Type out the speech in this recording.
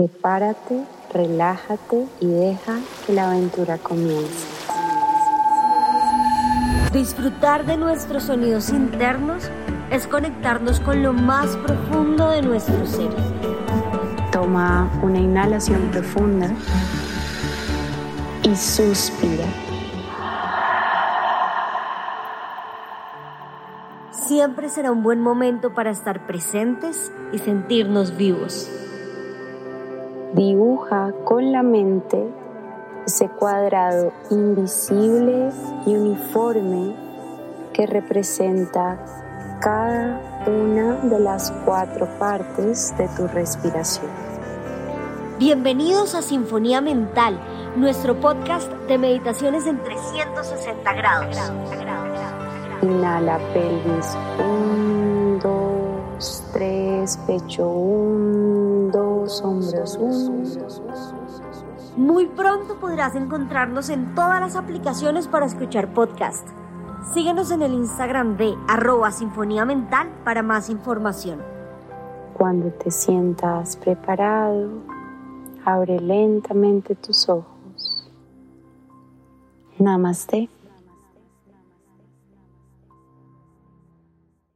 Prepárate, relájate y deja que la aventura comience. Disfrutar de nuestros sonidos internos es conectarnos con lo más profundo de nuestro ser. Toma una inhalación profunda y suspira. Siempre será un buen momento para estar presentes y sentirnos vivos. Dibuja con la mente ese cuadrado invisible y uniforme que representa cada una de las cuatro partes de tu respiración. Bienvenidos a Sinfonía Mental, nuestro podcast de meditaciones en 360 grados. Inhala pelvis 1, 2, 3, pecho 1, 2, hombros 1. Muy pronto podrás encontrarnos en todas las aplicaciones para escuchar podcast. Síguenos en el Instagram de arroba Sinfonía Mental para más información. Cuando te sientas preparado, abre lentamente tus ojos. Namaste.